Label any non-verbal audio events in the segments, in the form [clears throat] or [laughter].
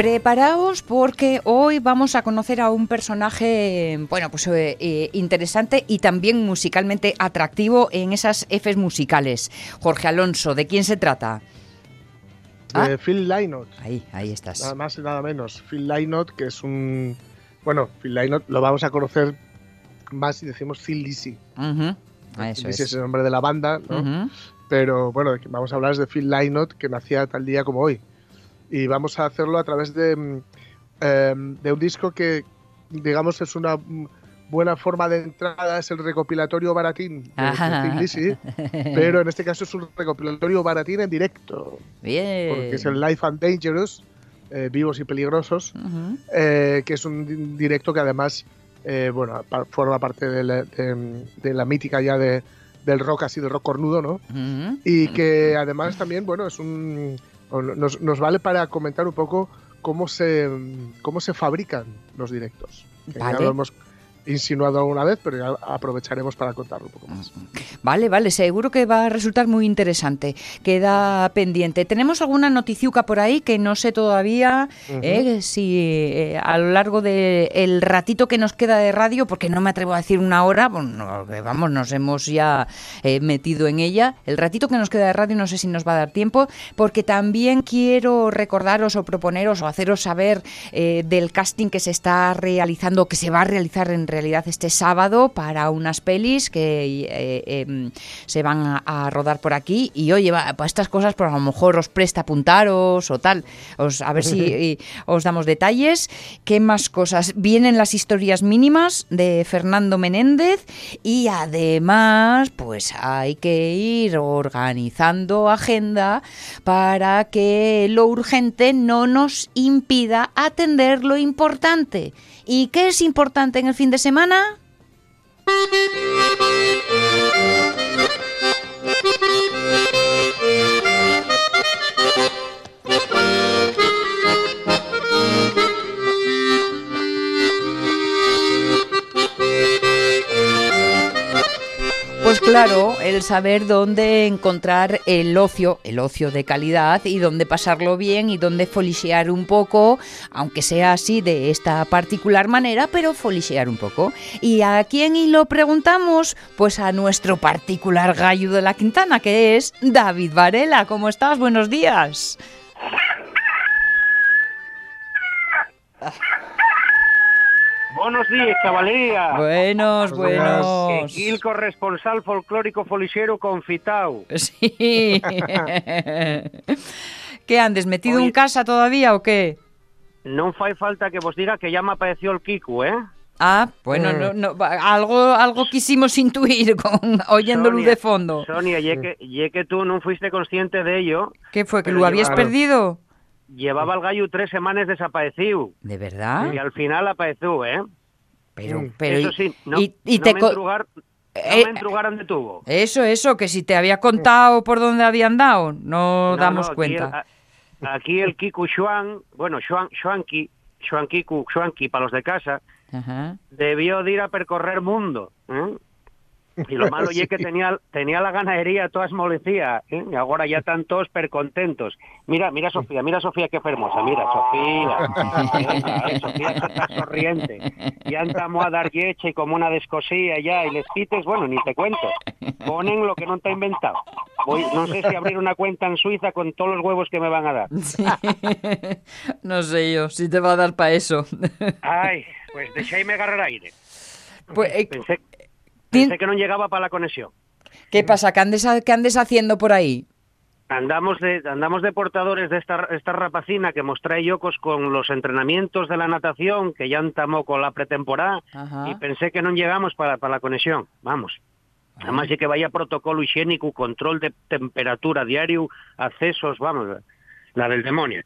Preparaos porque hoy vamos a conocer a un personaje, bueno, pues eh, eh, interesante y también musicalmente atractivo en esas Fs musicales. Jorge Alonso, ¿de quién se trata? De Phil Lynott. Ahí, ahí estás. Nada más y nada menos. Phil Lynott, que es un. Bueno, Phil Lynott lo vamos a conocer más si decimos Phil Lizzy. Ujú, Phil Eso es. es el nombre de la banda, ¿no? Ujú. Pero bueno, vamos a hablar es de Phil Lynott, que nacía tal día como hoy. Y vamos a hacerlo a través de, mm, em, de un disco que, digamos, es una buena forma de entrada, es el recopilatorio baratín de. Thin Lizzy, [laughs] pero en este caso es un recopilatorio baratín en directo, Bien. porque es el Life and Dangerous, eh, Vivos y Peligrosos, eh, que es un di- directo que además eh, bueno, pa- forma parte de la, de- de la mítica ya de, del rock así de rock cornudo, ¿no? Y que además también, bueno, es un nos, nos vale para comentar un poco cómo se cómo se fabrican los directos. Vale. Ya lo hemos insinuado alguna vez, pero ya aprovecharemos para contarlo un poco más. Vale, vale, seguro que va a resultar muy interesante. Queda pendiente. ¿Tenemos alguna noticiuca por ahí que no sé todavía eh, si eh, a lo largo del ratito que nos queda de radio, porque no me atrevo a decir una hora, bueno, que vamos, nos hemos ya eh, metido en ella, el ratito que nos queda de radio no sé si nos va a dar tiempo, porque también quiero recordaros o proponeros o haceros saber del casting que se está realizando, que se va a realizar en realidad este sábado para unas pelis que eh, em, se van a, a rodar por aquí y oye, va, para estas cosas pues a lo mejor os presta apuntaros o tal, os, a ver si [laughs] y os damos detalles. ¿Qué más cosas? Vienen las historias mínimas de Fernando Menéndez y además pues hay que ir organizando agenda para que lo urgente no nos impida atender lo importante. ¿Y qué es importante en el fin de semana? Claro, el saber dónde encontrar el ocio, el ocio de calidad y dónde pasarlo bien y dónde folisear un poco, aunque sea así de esta particular manera, pero folisear un poco. ¿Y a quién y lo preguntamos? Pues a nuestro particular gallo de la Quintana, que es David Varela. ¿Cómo estás? Buenos días. [laughs] Buenos días, chavalería. Buenos, buenos. El corresponsal folclórico folixero confitao. Sí. [laughs] ¿Qué andes? ¿Metido en casa todavía o qué? Non fai falta que vos diga que ya me apareció el Kiku, ¿eh? Ah, bueno, no, no, va- algo, algo quisimos [laughs] intuir con oyendo luz Sonia, de fondo. Sonia, ye que, ye que tú no fuiste consciente de ello, ¿Qué fue? ¿Que lo habías llevaron- perdido? Llevaba el gallo tres semanas desaparecido. ¿De verdad? Y al final apareció, ¿eh? Pero, pero Eso y- sí, no, y, y no te me entrugar, no Eh, me entrugaron de tubo. Eso, eso, que si te había contado por dónde habían dado, no, No, damos no, aquí cuenta. el- aquí el Kiku Xuan, bueno, Xuan, Xuanqui, Xuan Kiku, Xuanqui para los de casa, Ajá. debió de ir a percorrer mundo. ¿eh? Y lo malo [laughs] Sí. es que tenía, tenía la ganadería toda esmolecida, ¿eh? y ahora ya están todos percontentos. Mira, mira Sofía, mira Sofía qué hermosa, mira Sofía, eh, Sofía está sonriente. Ya estamos a dar leche y como una descosía ya, y les quites, bueno, ni te cuento, ponen lo que no te ha inventado. Voy, no sé si abrir una cuenta en Suiza con todos los huevos que me van a dar. Sí. no sé yo si te va a dar para eso. Ay, pues deixáis-me agarrar aire. Pues, eh, Pensé, pensé que no llegaba para la conexión. ¿Qué pasa? ¿Qué andes, qué andes haciendo por ahí? Andamos de, andamos de portadores de esta, esta rapacina que mos trae Yocos con los entrenamientos de la natación, que ya entamó con la pretemporada, Ajá. y pensé que no llegamos para, para la conexión. Vamos. Además de que vaya protocolo higiénico, control de temperatura diario, accesos, vamos, la del demonio.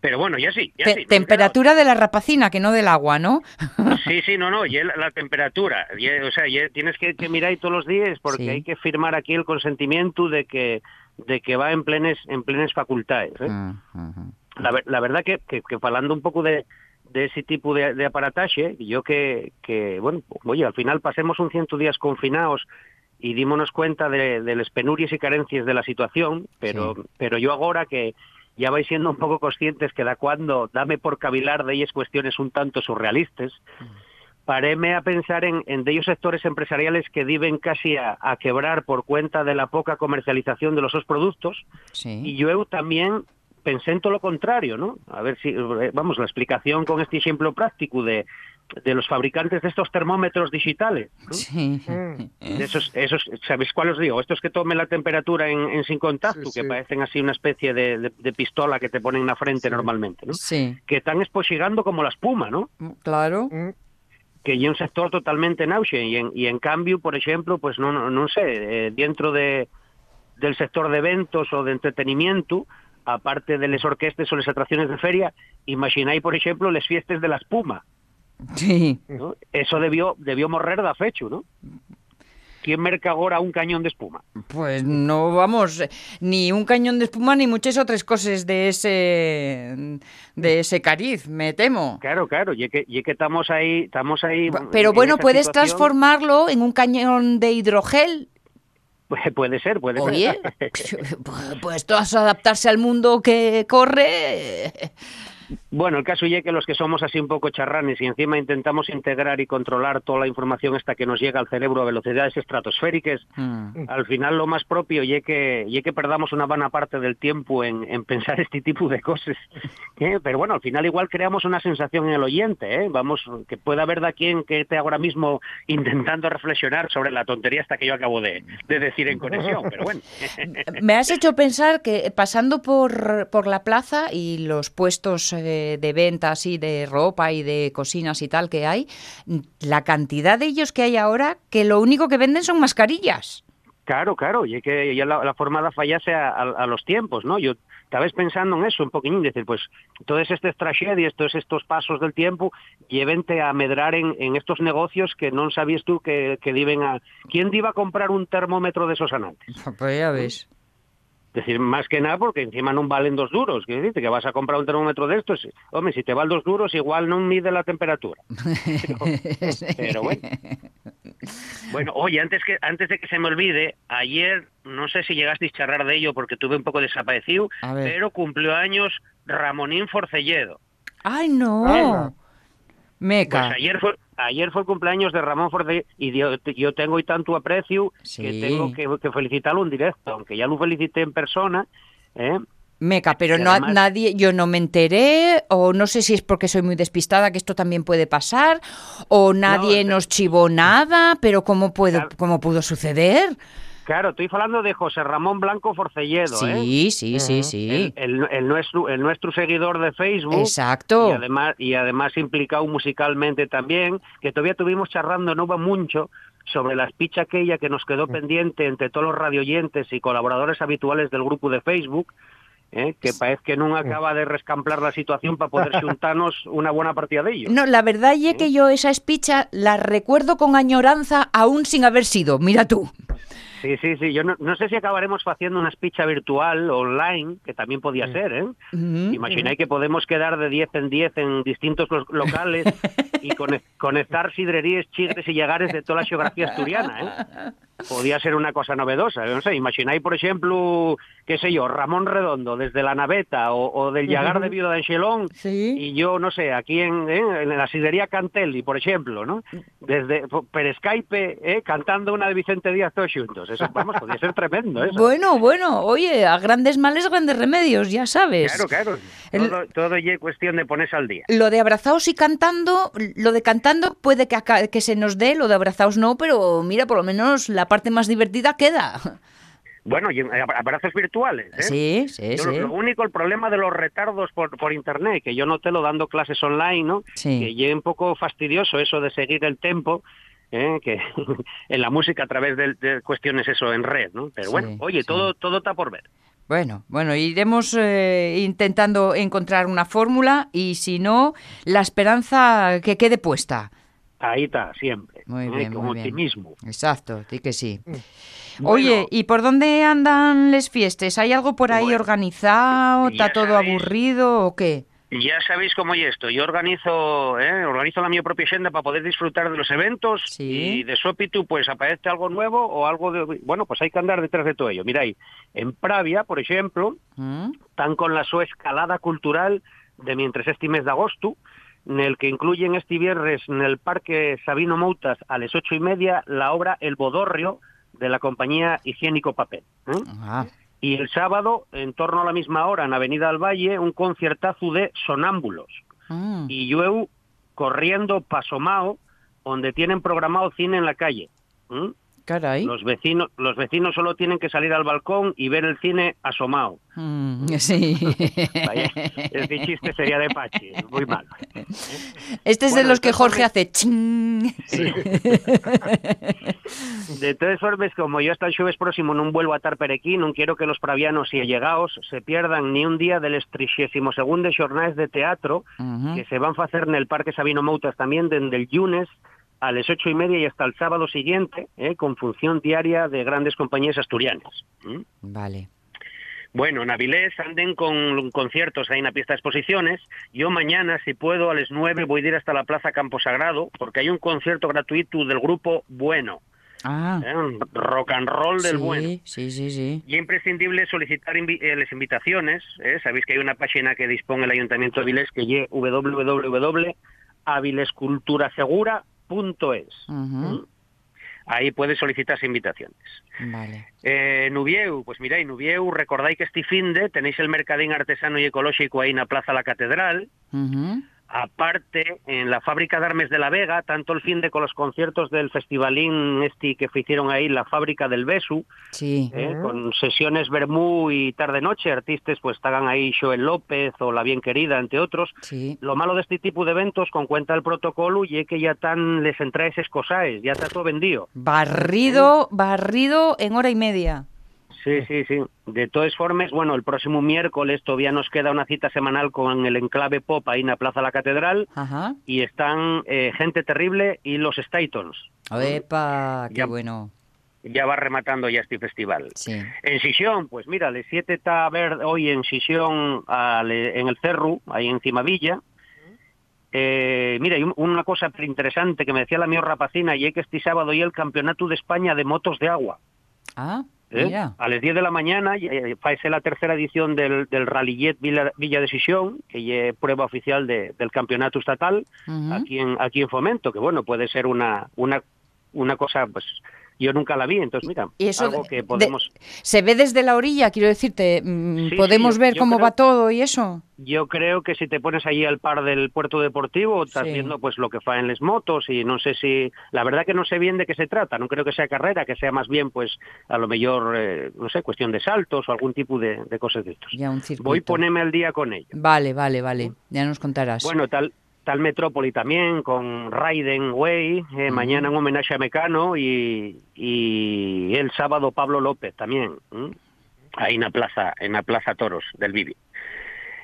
Pero bueno, ya sí, ya Te- sí. temperatura de la rapacina, que no del agua, ¿no? [laughs] Sí, sí, no, no, y el- la temperatura. y, o sea, y tienes que, que mirar ahí todos los días porque Sí. hay que firmar aquí el consentimiento de que de que va en plenes en plenes facultades. ¿eh? Ujú. La, la verdad que, que, que hablando un poco de, de ese tipo de, de aparataje, yo que, que, bueno, oye, al final pasemos un ciento días confinados y dímonos cuenta de, de las penurias y carencias de la situación, pero, pero yo ahora que ya vais siendo un poco conscientes que da cuando dame por cavilar de ellas cuestiones un tanto surrealistas, paréme a pensar en, en de ellos sectores empresariales que viven casi a, a quebrar por cuenta de la poca comercialización de los sus productos, Sí. y yo también pensé en todo lo contrario, ¿no? A ver si, eh, vamos, la explicación con este ejemplo práctico de, de los fabricantes de estos termómetros digitales, ¿no? Sí. Mm. De esos, esos, ¿sabéis cuál os digo? Estos que tomen la temperatura en, en sin contacto, Sí, que parecen así una especie de, de- de pistola que te ponen en la frente normalmente, ¿no? Sí. Que están esposigando como la espuma, ¿no? Claro. Mm. que hay un sector totalmente en auge y en, y en cambio, por ejemplo, pues no, no, no sé, eh, dentro de, del sector de eventos o de entretenimiento, aparte de las orquestas o las atracciones de feria, imagináis, por ejemplo, las fiestas de la espuma. Sí. ¿no? Eso debió debió morrer da fecho, ¿no? ¿Quién merca ahora un cañón de espuma? Pues no vamos, ni un cañón de espuma ni muchas otras cosas de ese de ese cariz, me temo. Claro, claro, y que, y que estamos ahí, estamos ahí. Pero en bueno, puedes situación. transformarlo en un cañón de hidrogel. Pues puede ser, puede Oye, ser. [laughs] pues todas adaptarse al mundo que corre. Bueno, el caso es que los que somos así un poco charranes y encima intentamos integrar y controlar toda la información hasta que nos llega al cerebro a velocidades estratosféricas, Mm. al final lo más propio y que, que perdamos una buena parte del tiempo en, en pensar este tipo de cosas. [laughs] ¿eh? Pero bueno, al final igual creamos una sensación en el oyente, ¿eh? vamos, que pueda haber de quien que esté ahora mismo intentando reflexionar sobre la tontería hasta que yo acabo de, de decir en conexión, pero bueno. [laughs] Me has hecho pensar que pasando por, por la plaza y los puestos eh, de venta así de ropa y de cocinas y tal que hay, la cantidad de ellos que hay ahora, que lo único que venden son mascarillas. Claro, claro, y es que ya la, la forma de fallarse a, a- a los tiempos, ¿no? Yo estaba pensando en eso un poquillín, decir, pues todas estas tragedias, todos estos pasos del tiempo, llévente a medrar en, en estos negocios que no sabías tú que, que diven a... ¿Quién iba a comprar un termómetro de esos anantes? Pues ya ves. Es decir, más que nada porque encima no valen dos duros, que decirte que vas a comprar un termómetro de estos, hombre, si te valen dos duros igual no mide la temperatura. Pero, [laughs] pero bueno. Bueno, oye, antes que antes de que se me olvide, ayer no sé si llegasteis a charlar de ello porque tuve un poco desaparecido, pero cumplió años Ramonín Forcelledo. ¡Ay, no! Meca. Pues ayer fue ayer fue el cumpleaños de Ramón Forcelledo y yo, yo tengo hoy tanto aprecio Sí. que tengo que, que felicitarlo en directo, aunque ya lo felicité en persona, ¿eh? Meca, pero Y no, además- nadie, yo no me enteré, o no sé si es porque soy muy despistada, que esto también puede pasar, o nadie No, nos chivó nada, pero ¿cómo, puedo, Claro. cómo pudo suceder? Claro, estoy hablando de José Ramón Blanco Forcelledo, ¿eh? Sí, sí, sí, sí. El, el- el nuestro, el nuestro seguidor de Facebook. Exacto. Y además, y además implicado musicalmente también, que todavía tuvimos charlando no va mucho sobre la picha aquella que nos quedó pendiente entre todos los radioyentes y colaboradores habituales del grupo de Facebook, ¿eh? que parece que no acaba de rescamplar la situación para poder [laughs] juntarnos una buena partida de ellos. No, la verdad es que yo esa espicha la recuerdo con añoranza aún sin haber sido, mira tú. Sí, sí, sí. Yo no, no sé si acabaremos haciendo una espicha virtual online, que también podía ser, ¿eh? Imagináis que podemos quedar de 10 en 10 en distintos lo- locales [laughs] y conec- conectar sidrerías, chigres y llegares de toda la geografía asturiana, ¿eh? Podía ser una cosa novedosa, non sei, imagináis, por exemplo, qué sé yo, Ramón Redondo desde la naveta o, o del Llagar de Viuda de Anxelón Sí. y yo, no sé, aquí en, ¿eh? en la sidrería Cantelli, por ejemplo, ¿no? Desde per Skype, ¿eh? cantando una de Vicente Díaz todos juntos. Eso, vamos, podría ser tremendo eso. Bueno, bueno, oye, a grandes males, grandes remedios, ya sabes. Claro, claro. El- Todo, todo ya cuestión de ponerse al día. Lo de abrazaos y cantando, lo de cantando puede que, que se nos dé, lo de abrazaos no, pero mira, por lo menos la parte más divertida queda. Bueno, y ab- abrazos virtuales. ¿eh? Sí, sí, Yo sí. Lo, único, el problema de los retardos por, por internet, que yo noté lo dando clases online, ¿no? Sí. Que es un poco fastidioso eso de seguir el tempo, ¿eh? que [laughs] en la música a través de, de cuestiones eso en red, ¿no? Pero Sí, bueno, oye, sí. todo todo está por ver. Bueno, bueno, iremos eh, intentando encontrar una fórmula y si no, la esperanza que quede puesta. Ahí está, siempre. Muy ¿eh? bien, Con muy bien. optimismo. Exacto, di que sí. Bueno. Oye, ¿y por dónde andan las fiestas? ¿Hay algo por ahí Bueno, organizado? ¿Está todo sabéis. aburrido o qué? Ya sabéis cómo es esto. Yo organizo, ¿eh? organizo la mi propia agenda para poder disfrutar de los eventos Sí. y de Sopitu, pues aparece algo nuevo o algo de... Bueno, pues hay que andar detrás de todo ello. Miráis, en Pravia, por ejemplo, ¿Mm? están con la su escalada cultural de mientras este mes de agosto, en el que incluyen este viernes en el Parque Sabino Moutas a las ocho y media la obra El Bodorrio de la compañía Higiénico Papel. ¿eh? Ah, Y el sábado, en torno a la misma hora, en Avenida del Valle, un conciertazo de sonámbulos. mm. Y yo corriendo pasomao, donde tienen programado cine en la calle. Caray. Los vecinos, los vecinos solo tienen que salir al balcón y ver el cine asomado. Mm, [laughs] sí. Vaya, ese chiste sería de Pachi, muy malo. Este es de los que Jorge hace ching. De todas formas, como yo hasta el jueves próximo no vuelvo a estar per aquí, no quiero que los pravianos y allegados se pierdan ni un día del 32 segundo jornales de teatro que se van a hacer en el Parque Sabino Moutas también desde el lunes a las ocho y media y hasta el sábado siguiente, ¿eh? con función diaria de grandes compañías asturianas. Vale. Bueno, en Avilés anden con conciertos en la pista de exposiciones. Yo mañana, si puedo, a las nueve voy a ir hasta la Plaza Campo Sagrado porque hay un concierto gratuito del grupo Bueno, Ah, ¿eh? rock and roll del sí, Bueno. sí, sí, sí. Y imprescindible solicitar invi- eh, las invitaciones. ¿eh? Sabéis que hay una página que dispone el Ayuntamiento de Avilés que es www.avilesculturasegura.es. Ujú. Ahí puedes solicitar invitaciones. Vale. Eh, Nubieu, pues miráis, Nubieu, recordáis que este fin de tenéis el mercadín artesano y ecológico ahí en la Plaza La Catedral. Aparte, en la fábrica de Armes de la Vega, tanto el fin de con los conciertos del festivalín este que hicieron ahí, la fábrica del Besu, Sí. ¿eh? con sesiones Bermú y tarde-noche, artistas pues estaban ahí Joel López o La Bien Querida, entre otros. Sí. Lo malo de este tipo de eventos, con cuenta el protocolo, y es que ya tan les entraes escosaes, ya está todo vendido. Barrido, barrido en hora y media. Sí, sí, sí. De todas formas, bueno, el próximo miércoles todavía nos queda una cita semanal con el Enclave Pop ahí en la Plaza La Catedral Ajá. y están eh, Gente Terrible y los Statons. Epa, qué Ya- bueno. Ya va rematando ya este festival. Sí. En Sisión, pues mira, el 7 está a ver hoy en Sisión, al- en el Cerro, ahí en Cimavilla. Eh, mira, y un- una cosa interesante que me decía la mía rapacina, y es que este sábado y el Campeonato de España de Motos de Agua. Ah, ¿eh? A las 10 de la mañana eh, faese la tercera edición del, del Rallyet Villa, Villa de Sisión, que es prueba oficial de- del campeonato estatal aquí en aquí en Fomento, que bueno, puede ser una una una cosa pues yo nunca la vi, entonces mira, Y eso algo que de- podemos se ve desde la orilla, quiero decirte, mm, Sí, podemos sí, ver cómo creo- va todo y eso. Yo creo que si te pones allí al par del puerto deportivo, estás Sí. viendo pues lo que fa en las motos y no sé si, la verdad que no sé bien de qué se trata, no creo que sea carrera, que sea más bien pues a lo mejor, eh, no sé, cuestión de saltos o algún tipo de, de cosas de estos. Ya un. Voy a ponerme al día con ello. Vale, vale, vale. Ya nos contarás. Bueno, tal tal Metrópoli también, con Raiden Way, eh, mañana en homenaje a Mecano y, y el sábado Pablo López también, ahí en la plaza, en la plaza Toros del Vivi.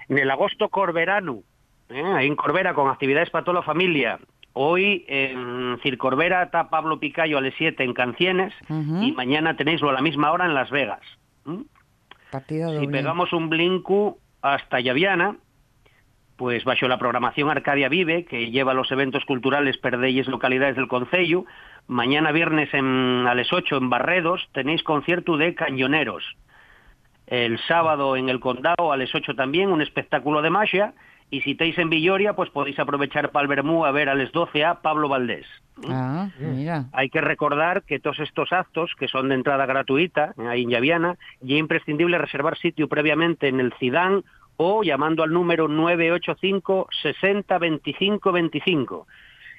En el agosto Corberano, ¿eh? ahí en Corbera con actividades para toda la familia. Hoy en Circorbera está Pablo Picayo a las 7 en Cancienes Ujú. y mañana tenéislo a la misma hora en Las Vegas. ¿m? Partida Si doble. pegamos un blinco hasta Llaviana, pues bajo la programación Arcadia Vive, que lleva los eventos culturales perdelles localidades del Concello. Mañana viernes en, a las 8 en Barredos tenéis concierto de cañoneros. El sábado en el Condado a las 8 también un espectáculo de magia. Y si estáis en Villoria, pues podéis aprovechar para el Bermú a ver a las 12 a Pablo Valdés. Ah, mira. Hay que recordar que todos estos actos, que son de entrada gratuita, ahí en Llaviana, y es imprescindible reservar sitio previamente en el CIDAN o llamando al número 985 60 25 25.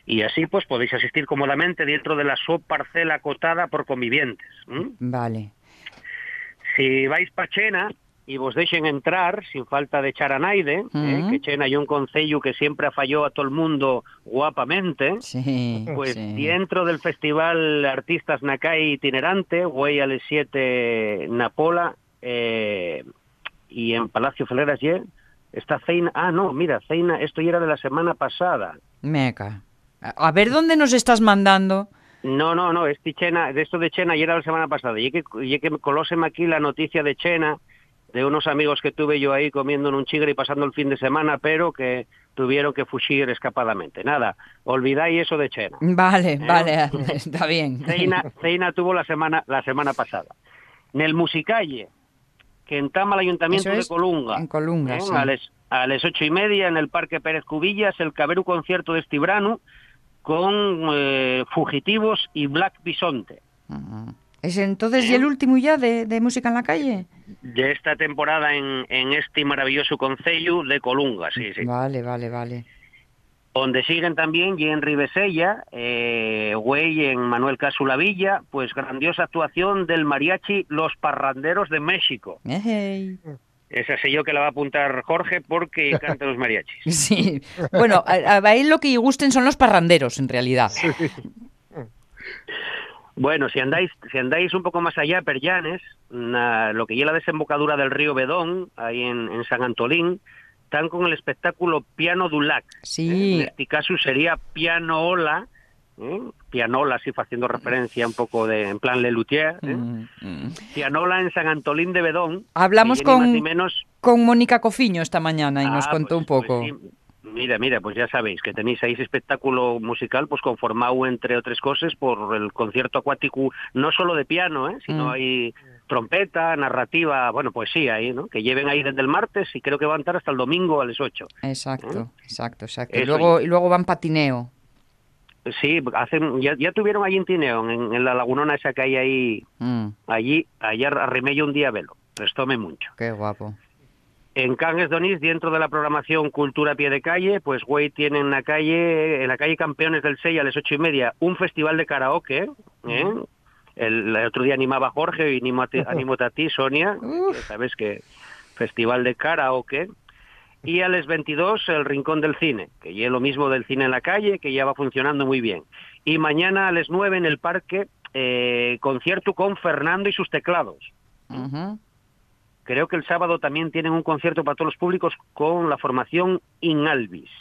Y así pues podéis asistir cómodamente dentro de la subparcela acotada por convivientes. Vale. Si vais pa Chena y vos dejen entrar sin falta de echar a naide, eh, Ujú. que Chena hay un concello que siempre falló a todo el mundo guapamente, Sí. pues sí. dentro del festival Artistas Nakai itinerante, Güey al 7 Napola eh, y en Palacio Feleras ye, está Ceina. Ah, no, mira, Ceina, esto ya era de la semana pasada. Meca. A ver dónde nos estás mandando. No, no, no, Chena, de esto de Chena ya era la semana pasada. Y que, y que colóseme aquí la noticia de Chena, de unos amigos que tuve yo ahí comiendo en un chigre y pasando el fin de semana, pero que tuvieron que fugir escapadamente. Nada, olvidáis eso de Chena. Vale, ¿Eh? vale, [laughs] está bien. Ceina, Ceina tuvo la semana la semana pasada. En el Musicalle, que entama el Ayuntamiento es de Colunga. en Colunga, ¿eh? sí. A las a las ocho y media en el Parque Pérez Cubillas, el Caberu concierto de Estibrano con eh, Fugitivos y Black Bisonte. ¿Es entonces y el último ya de, de música en la calle? De esta temporada en, en este maravilloso concello de Colunga, sí, sí. Vale, vale, vale. Donde siguen también y en Ribesella, eh, güey en Manuel Casula Villa, pues grandiosa actuación del mariachi Los Parranderos de México. Esa sé yo que la va a apuntar Jorge porque [laughs] canta los mariachis. Sí. Bueno, a, a él lo que gusten son los parranderos, en realidad. Bueno, si andáis, si andáis un poco más allá, Perllanes, lo que lleva la desembocadura del río Bedón, ahí en, en San Antolín, están con el espectáculo Piano Dulac. Sí. En este caso sería Pianola, ¿eh? Pianola, así haciendo referencia un poco de, en plan Lelutier, ¿eh? Mm, mm. Pianola en San Antolín de Bedón. Hablamos con- ni menos Con Mónica Cofiño esta mañana y nos Ah, contó pues- un poco. pues sí. Mira, mira, pues ya sabéis que tenéis ahí ese espectáculo musical pues conformado entre otras cosas por el concierto acuático no solo de piano, ¿eh? sino Mm. hay trompeta, narrativa, bueno, poesía ahí, ¿no? Que lleven ahí desde el martes y creo que van a estar hasta el domingo a las 8. Exacto, exacto, exacto. Y luego, y luego van patineo. Sí, hacen, ya, ya tuvieron allí en Tineo, en, en la lagunona esa que hay ahí, Mm, allí, ayer arrimé yo un día velo, prestóme mucho. qué guapo. En Cangues Donís, dentro de la programación Cultura a Pie de Calle, pues güey tienen en la calle, en la calle Campeones del Sey a las ocho y media, un festival de karaoke, ¿eh? El, el otro día animaba Jorge y animo a ti, [laughs] a Sonia, que sabes que festival de karaoke. Y a las 22 el Rincón del Cine, que ya es lo mismo del cine en la calle, que ya va funcionando muy bien. Y mañana a las 9 en el parque, eh, concierto con Fernando y sus teclados. Creo que el sábado también tienen un concierto para todos los públicos con la formación Inalvis.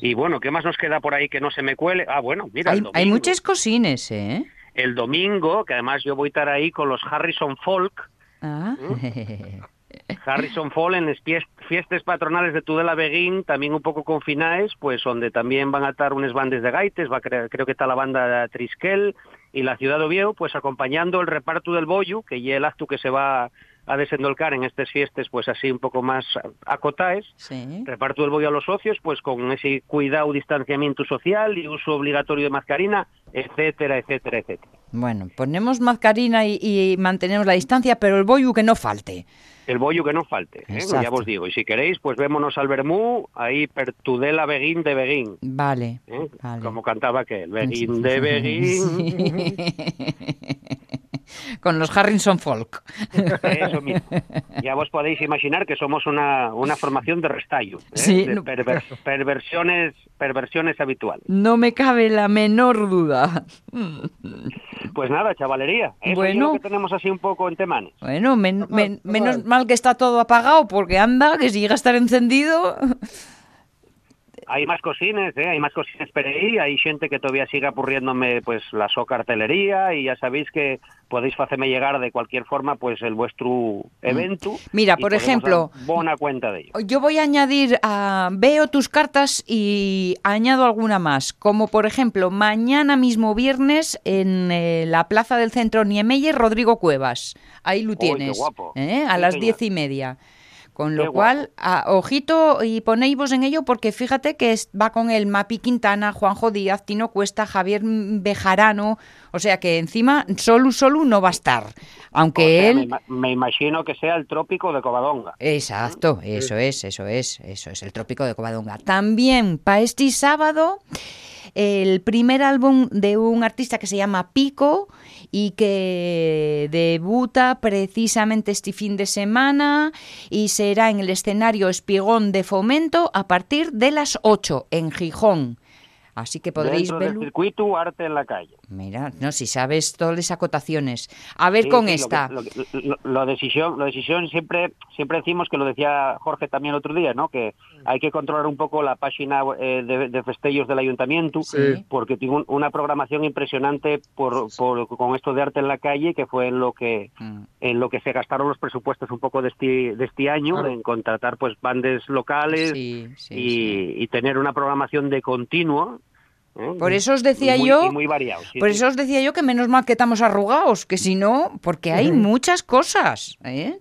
Y bueno, ¿qué más nos queda por ahí que no se me cuele? Ah, bueno, mira, Hay, el hay domingo. muchas cosines, ¿eh? El domingo, que además yo voy a estar ahí con los Harrison Folk, Ah. [laughs] Harrison Folk en las fies- fiestas patronales de Tudela Beguín, también un poco confinaes, pues donde también van a estar unas bandas de gaites, va, creo que está la banda Triskel y la Ciudad de Oviedo, pues acompañando el reparto del bollo, que ya el acto que se va a desendolcar en estas fiestas, pues así un poco más acotaes, sí. reparto del bollo a los socios, pues con ese cuidado, distanciamiento social y uso obligatorio de mascarina, etcétera, etcétera, etcétera. Bueno, ponemos mascarina y, y mantenemos la distancia, pero el boyu que no falte. El bollo que no falte, ¿eh? Ya os digo. Y si queréis, pues vémonos al Bermú, ahí per Tudela Beguín de Beguín. Vale. ¿eh? vale. Como cantaba aquel, Beguín de Beguín. [laughs] Con los Harrison Folk. Eso mismo. Ya vos podéis imaginar que somos una, una formación de restallo, ¿eh? Sí, de perver- perversiones, perversiones habituales. No me cabe la menor duda. Pues nada, chavalería. Eso Bueno. es lo que tenemos así un poco en. Bueno, men- men- normal. menos mal que está todo apagado, porque anda, que si llega a estar encendido. Hay más cosines, eh? Hay más cosines per aí, hai xente que todavía siga apurriéndome pues la so cartelería y ya sabéis que podéis hacerme llegar de cualquier forma pues el vuestro evento. Mira, por ejemplo, buena cuenta de ello. Yo voy a añadir, a veo tus cartas y añado alguna más, como por ejemplo, mañana mismo viernes en eh, la plaza del centro Niemeyer, Rodrigo Cuevas. Ahí lo qué tienes, guapo. ¿eh? a Sí, las señor. diez y media. Con lo Qué cual, a- ojito y ponéis en ello porque fíjate que es- va con el Mapi Quintana, Juanjo Díaz, Tino Cuesta, Javier Bejarano, o sea que encima solo solo no va a estar, aunque O sea, él... me, me imagino que sea el trópico de Covadonga. Exacto, eso es, eso es, eso es, el Trópico de Covadonga. También para este sábado, el primer álbum de un artista que se llama Pico y que debuta precisamente este fin de semana y será en el escenario Espigón de Fomento a partir de las 8 en Gijón. Así que podréis verlo. circuito arte en la calle. Mira, no, si sabes todas las acotaciones. A ver Sí, con sí, esta. Lo, lo- lo decisión, lo decisión siempre, siempre decimos que lo decía Jorge también el otro día, ¿no? Que hay que controlar un poco la página eh, de, de del ayuntamiento, Sí. porque tiene un- una programación impresionante por, por- con esto de arte en la calle, que fue en lo que Mm. en lo que se gastaron los presupuestos un poco de este, de este año, en contratar pues bandes locales y tener una programación de continuo. ¿Eh? Por eso os decía muy- yo- y muy variado. sí, Por sí. eso os decía yo que menos mal que estamos arrugados, que si no, porque hay muchas cosas, ¿eh?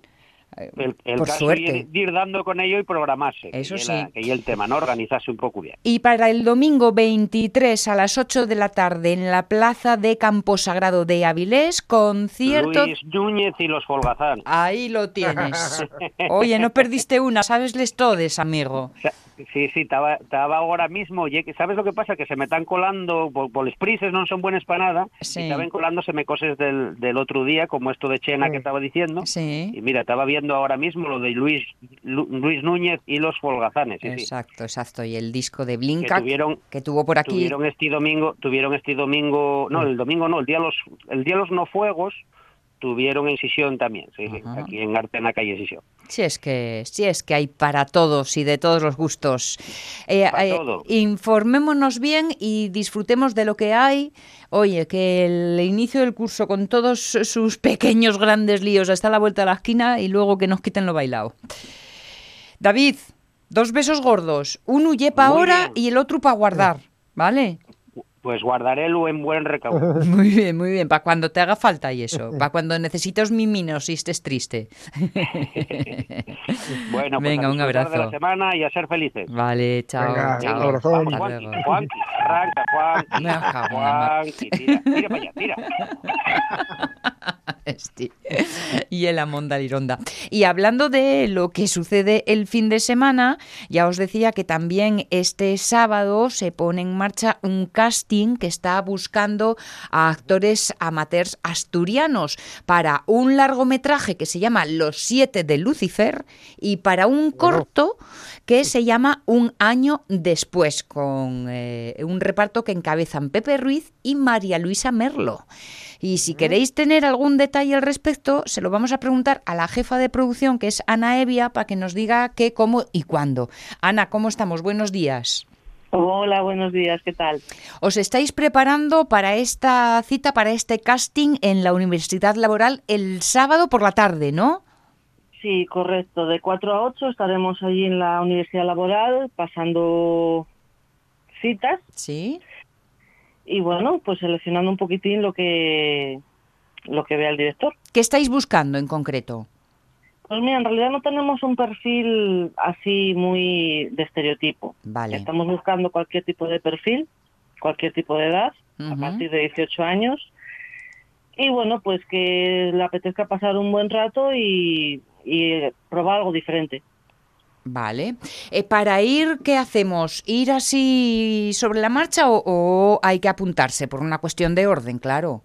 El, el por caso suerte. es ir dando con ello y programarse. Eso que sí. la- que el tema, ¿no? Organizarse un poco bien. Y para el domingo 23 a las 8 de la tarde en la plaza de Campo Sagrado de Avilés, concierto... Luis Núñez y los Folgazán. Ahí lo tienes. [laughs] Oye, no perdiste una, sabesles todes, amigo. O sea, Sí, sí, estaba, estaba ahora mismo, que ¿sabes lo que pasa? Que se me están colando, por, prises no son buenas para nada, Sí. y estaban colándoseme cosas del, del otro día, como esto de Chena que estaba diciendo, y Sí, mira, estaba viendo ahora mismo lo de Luis Lu- Luis Núñez y los Folgazanes, sí, sí, exacto, exacto. Y el disco de que Blinka tuvieron, que tuvo por aquí... tuvieron este domingo, tuvieron este domingo, no, el domingo no, el día de los, el día de los no fuegos, tuvieron en Sisión también, sí, aquí en Arte en la calle Sisión. Si es que, si es que hay para todos y de todos los gustos. Eh, Pa' eh, todo. informémonos bien y disfrutemos de lo que hay. Oye, que el inicio del curso con todos sus pequeños grandes líos está a la vuelta de la esquina y luego que nos quiten lo bailado. David, dos besos gordos. Uno yepa Muy ahora bien. y el otro para guardar, ¿vale? Pues guardarélo en buen recaudo. [laughs] Muy bien, muy bien. Para cuando te haga falta y eso. Para cuando necesites miminos y estés triste. [laughs] Bueno, pues Venga, a un de abrazo. la semana y a ser felices. Vale, chao. Venga, chao. un. Vamos, Juanqui. Juanqui, arranca, [laughs] Juanqui, me Juanqui, tira, tira para allá, tira. [laughs] Y el Amonda Lironda. Y hablando de lo que sucede el fin de semana, ya os decía que también este sábado se pone en marcha un casting que está buscando a actores amateurs asturianos para un largometraje que se llama Los siete de Lucifer y para un corto que se llama Un año después, con eh, un reparto que encabezan Pepe Ruiz y María Luisa Merlo. Y si queréis tener algún detalle al respecto, se lo vamos a preguntar a la jefa de producción, que es Ana Evia, para que nos diga qué, cómo y cuándo. Ana, ¿cómo estamos? Buenos días. Hola, buenos días, ¿qué tal? Os estáis preparando para esta cita, para este casting en la Universidad Laboral el sábado por la tarde, ¿no? Sí, correcto. De 4 a 8 estaremos allí en la Universidad Laboral pasando citas Sí. Y bueno, pues seleccionando un poquitín lo que lo que vea el director. ¿Qué estáis buscando en concreto? Pues mira, en realidad no tenemos un perfil así muy de estereotipo. Vale. Estamos buscando cualquier tipo de perfil, cualquier tipo de edad, a partir de 18 años. Y bueno, pues que le apetezca pasar un buen rato y, y probar algo diferente. Vale. Eh, para ir, ¿qué hacemos? ¿Ir así sobre la marcha o, o hay que apuntarse por una cuestión de orden, claro?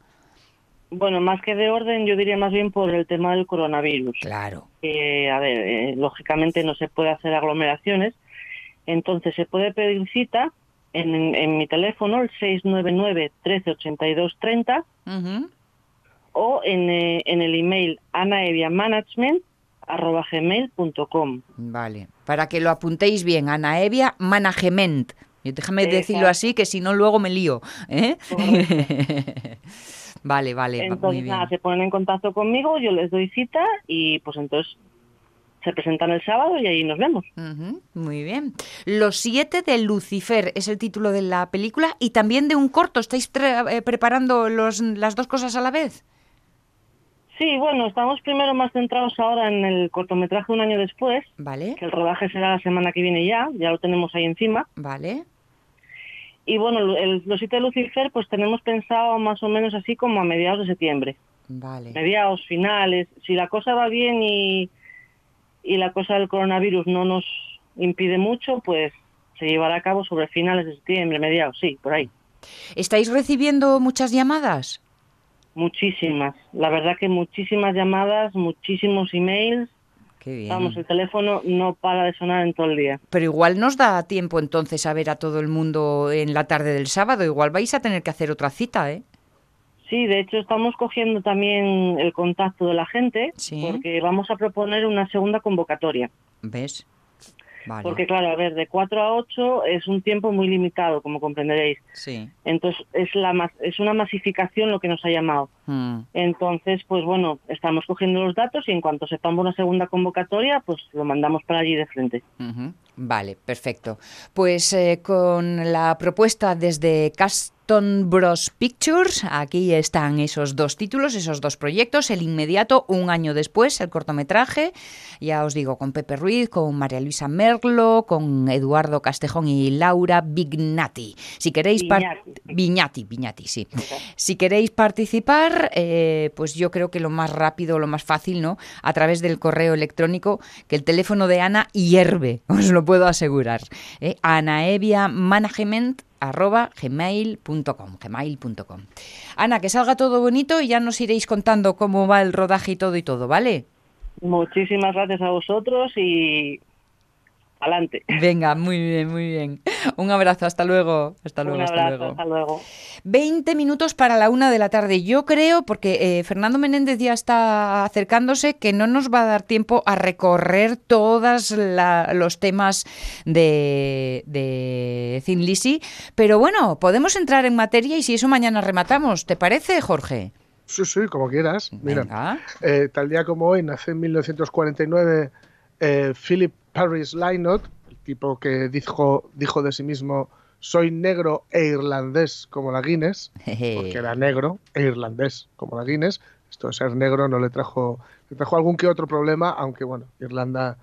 Bueno, más que de orden, yo diría más bien por el tema del coronavirus. Claro. A ver, eh, lógicamente no se puede hacer aglomeraciones, entonces se puede pedir cita en, en mi teléfono, el 699 1382 30 Ujú. o en, eh, en el email anaeviamanagement arroba gmail.com. Vale, para que lo apuntéis bien, Anaevia Management. Déjame Exacto. decirlo así, que si no luego me lío. ¿eh? [laughs] Vale, vale, muy Entonces, bien. nada, se ponen en contacto conmigo, yo les doy cita y pues entonces se presentan el sábado y ahí nos vemos. Muy bien. Los siete de Lucifer es el título de la película y también de un corto. ¿Estáis eh, preparando los, las dos cosas a la vez? Sí, bueno, estamos primero más centrados ahora en el cortometraje un año después, Vale, que el rodaje será la semana que viene ya, ya lo tenemos ahí encima. vale. Y bueno, el, los siete de Lucifer pues tenemos pensado más o menos así como a mediados de septiembre. Vale. mediados, finales, si la cosa va bien y, y la cosa del coronavirus no nos impide mucho, pues se llevará a cabo sobre finales de septiembre, mediados, sí, por ahí. ¿Estáis recibiendo muchas llamadas? Muchísimas, la verdad que muchísimas llamadas, muchísimos emails, Qué bien. vamos, el teléfono no para de sonar en todo el día. Pero igual nos da tiempo entonces a ver a todo el mundo en la tarde del sábado. Igual vais a tener que hacer otra cita, ¿eh? Sí, de hecho estamos cogiendo también el contacto de la gente Sí. porque vamos a proponer una segunda convocatoria. ¿Ves? Vale. Porque claro, a ver, de 4 a 8 es un tiempo muy limitado, como comprenderéis. Sí. Entonces es la es una masificación lo que nos ha llamado. Mm. Entonces, pues bueno, estamos cogiendo los datos y en cuanto sepamos una segunda convocatoria, pues lo mandamos para allí de frente. Vale, perfecto. Pues eh, con la propuesta desde Caston Bros Pictures, aquí están esos dos títulos, esos dos proyectos. El inmediato, un año después, el cortometraje. Ya os digo, con Pepe Ruiz, con María Luisa Merlo, con Eduardo Castejón y Laura Vignati. Si queréis Viñati. Viñati, Viñati, sí. Si queréis participar, eh, pues yo creo que lo más rápido, lo más fácil, ¿no? A través del correo electrónico, que el teléfono de Ana hierve, [laughs] os lo puedo asegurar. ¿eh? anaeviamanagement arroba gmail.com gmail.com Ana, que salga todo bonito y ya nos iréis contando cómo va el rodaje y todo y todo, ¿vale? Muchísimas gracias a vosotros y adelante. Venga, muy bien, muy bien. Un abrazo, hasta luego. Hasta luego, Un hasta luego. hasta luego. 20 minutos para la una de la tarde. Yo creo, porque eh, Fernando Menéndez ya está acercándose, que no nos va a dar tiempo a recorrer todos los temas de, de Thin Lizzy. Pero bueno, podemos entrar en materia y si eso mañana rematamos. ¿Te parece, Jorge? Sí, sí, como quieras. Mira, Venga. eh, tal día como hoy, nace en 1949 eh, Philip Paris Lynott, el tipo que dijo, dijo de sí mismo soy negro e irlandés como la Guinness, porque era negro e irlandés como la Guinness. Esto de ser negro no le trajo, le trajo algún que otro problema, aunque bueno, Irlanda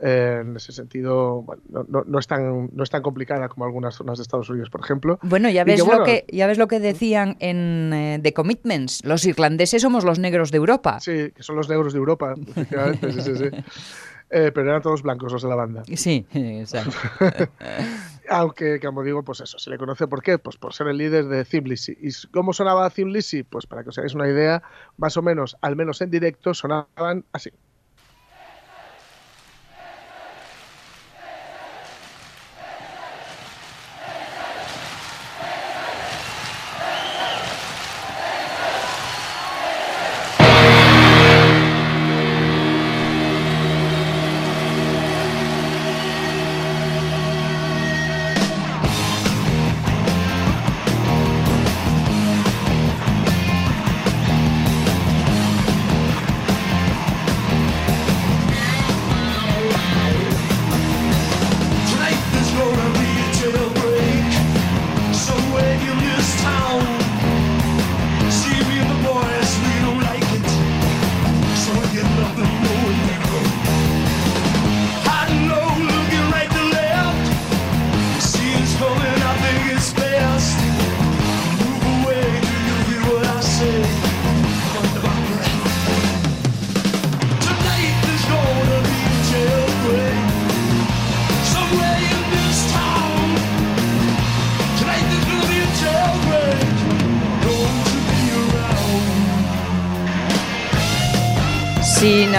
eh, en ese sentido bueno, no, no- no es tan, no es tan complicada como algunas zonas de Estados Unidos, por ejemplo. Bueno, ya ves, que, bueno, lo que, ya ves lo que decían en eh, The Commitments. Los irlandeses somos los negros de Europa. Sí, que son los negros de Europa, efectivamente, sí, sí, sí. [laughs] Eh, pero eran todos blancos los de la banda. Sí, exacto. [laughs] Aunque, como digo, pues eso, se le conoce por qué, pues por ser el líder de Thin Lizzy. ¿Y cómo sonaba Thin Lizzy? Pues para que os hagáis una idea, más o menos, al menos en directo, sonaban así.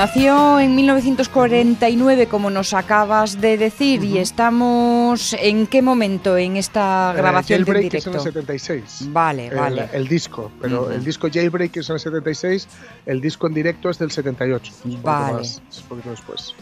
Nació en 1949, como nos acabas de decir, y estamos en qué momento en esta Eh, grabación de Jailbreak es en directo. el 76. Vale, El- vale. El, disco, pero el disco Jailbreak es en el 76, el disco en directo es del 78. Es un poquito Vale. más- es un poquito después.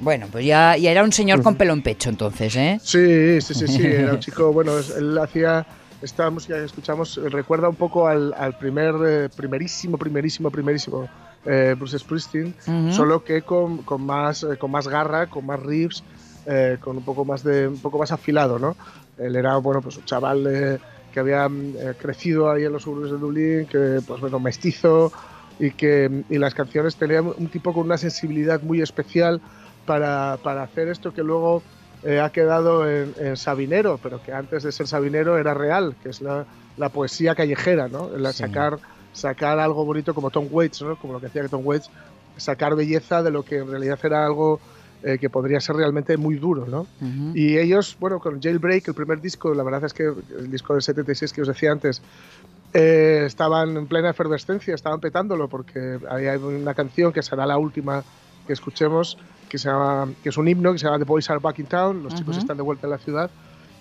Bueno, pues ya, ya era un señor con pelo en pecho entonces, ¿eh? Sí, sí, sí, sí. Era un chico, bueno, es- él hacía esta música que escuchamos, eh, recuerda un poco al, al primer, eh, primerísimo, primerísimo, primerísimo eh, Bruce Springsteen, solo que con, con más, eh, con más garra, con más riffs, eh, con un poco más de, un poco más afilado, ¿no? Él era, bueno, pues un chaval que había mm, crecido ahí en los suburbios de Dublín, que, pues bueno, mestizo y que y las canciones tenían un tipo con una sensibilidad muy especial para, para hacer esto que luego eh, ha quedado en, en Sabinero, pero que antes de ser Sabinero era real, que es la, la poesía callejera, ¿no? El Sí. sacar, sacar algo bonito como Tom Waits, ¿no? Como lo que hacía Tom Waits, sacar belleza de lo que en realidad era algo eh, que podría ser realmente muy duro, ¿no? Y ellos, bueno, con Jailbreak, el primer disco, la verdad es que el disco del 76 que os decía antes, eh, estaban en plena efervescencia, estaban petándolo porque había una canción que será la última que escuchemos, que, se llama, que es un himno que se llama The Boys Are Back in Town, los chicos están de vuelta en la ciudad,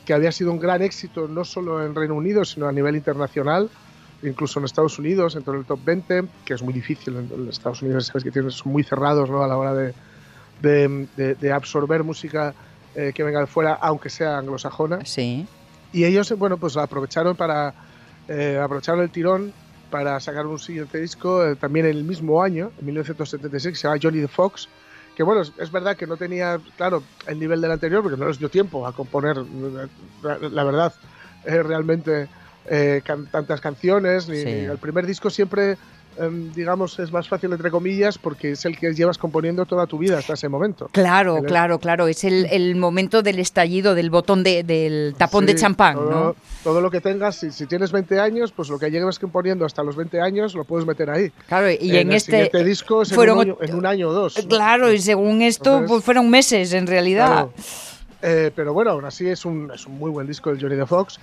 que había sido un gran éxito no solo en Reino Unido, sino a nivel internacional, incluso en Estados Unidos, entró en el top 20, que es muy difícil, en Estados Unidos sabes que son muy cerrados ¿no? a la hora de, de, de- de absorber música eh, que venga de fuera, aunque sea anglosajona. Sí. Y ellos, bueno, pues aprovecharon para eh, aprovecharon el tirón para sacar un siguiente disco eh, también en el mismo año, en 1976, que se llama Johnny the Fox. Que bueno, es, verdad que no tenía, claro, el nivel del anterior, porque no les dio tiempo a componer, la, la verdad, eh, realmente eh, can- tantas canciones. Ni, Sí. ni- el primer disco siempre, em, digamos, es más fácil, entre comillas, porque es el que llevas componiendo toda tu vida hasta ese momento. Claro, El- claro, claro. Es el, el momento del estallido, del botón de, del tapón de champán, todo, ¿no? Todo lo que tengas, si, si tienes 20 años, pues lo que lleves componiendo hasta los 20 años lo puedes meter ahí. Claro, y en, este. disco es en fueron un año- ot- en un año o dos. ¿no? Claro, y según esto, Entonces, pues fueron meses en realidad. Claro. Eh, pero bueno, aún así es un, es un muy buen disco el Johnny the Fox.